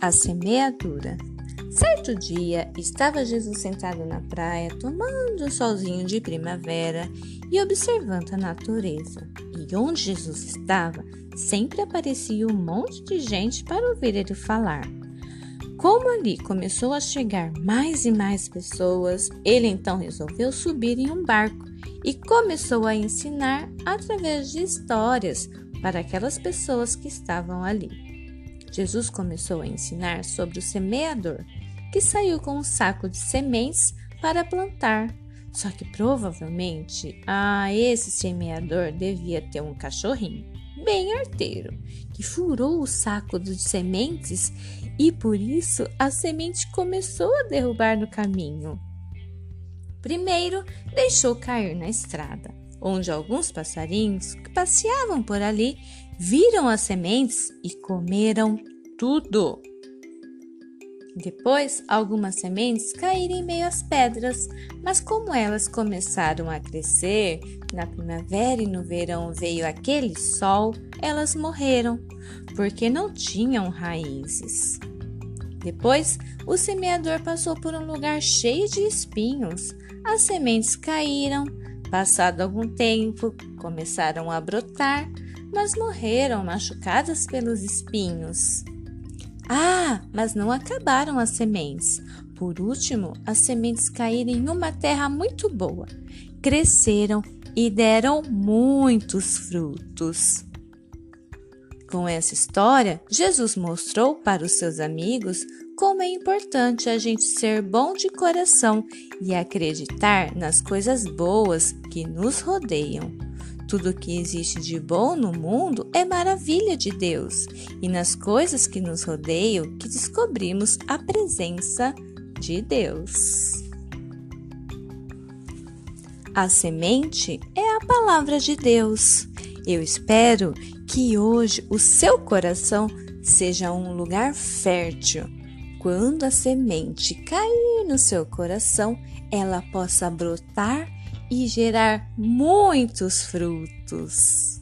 A semeadura. Certo dia, estava Jesus sentado na praia, tomando um solzinho de primavera e observando a natureza. E onde Jesus estava, sempre aparecia um monte de gente para ouvir ele falar. Como ali começou a chegar mais e mais pessoas, ele então resolveu subir em um barco e começou a ensinar através de histórias para aquelas pessoas que estavam ali. Jesus começou a ensinar sobre o semeador, que saiu com um saco de sementes para plantar. Só que provavelmente, ah, esse semeador devia ter um cachorrinho bem arteiro, que furou o saco de sementes e por isso a semente começou a derrubar no caminho. Primeiro, deixou cair na estrada, onde alguns passarinhos que passeavam por ali viram as sementes e comeram tudo. Depois, algumas sementes caíram em meio às pedras, mas como elas começaram a crescer, na primavera e no verão veio aquele sol, elas morreram, porque não tinham raízes. Depois, o semeador passou por um lugar cheio de espinhos. As sementes caíram, passado algum tempo, começaram a brotar, mas morreram machucadas pelos espinhos. Ah, mas não acabaram as sementes. Por último, as sementes caíram em uma terra muito boa, cresceram e deram muitos frutos. Com essa história, Jesus mostrou para os seus amigos como é importante a gente ser bom de coração e acreditar nas coisas boas que nos rodeiam. Tudo que existe de bom no mundo é maravilha de Deus, e nas coisas que nos rodeiam que descobrimos a presença de Deus. A semente é a palavra de Deus. Eu espero que hoje o seu coração seja um lugar fértil. Quando a semente cair no seu coração, ela possa brotar e gerar muitos frutos.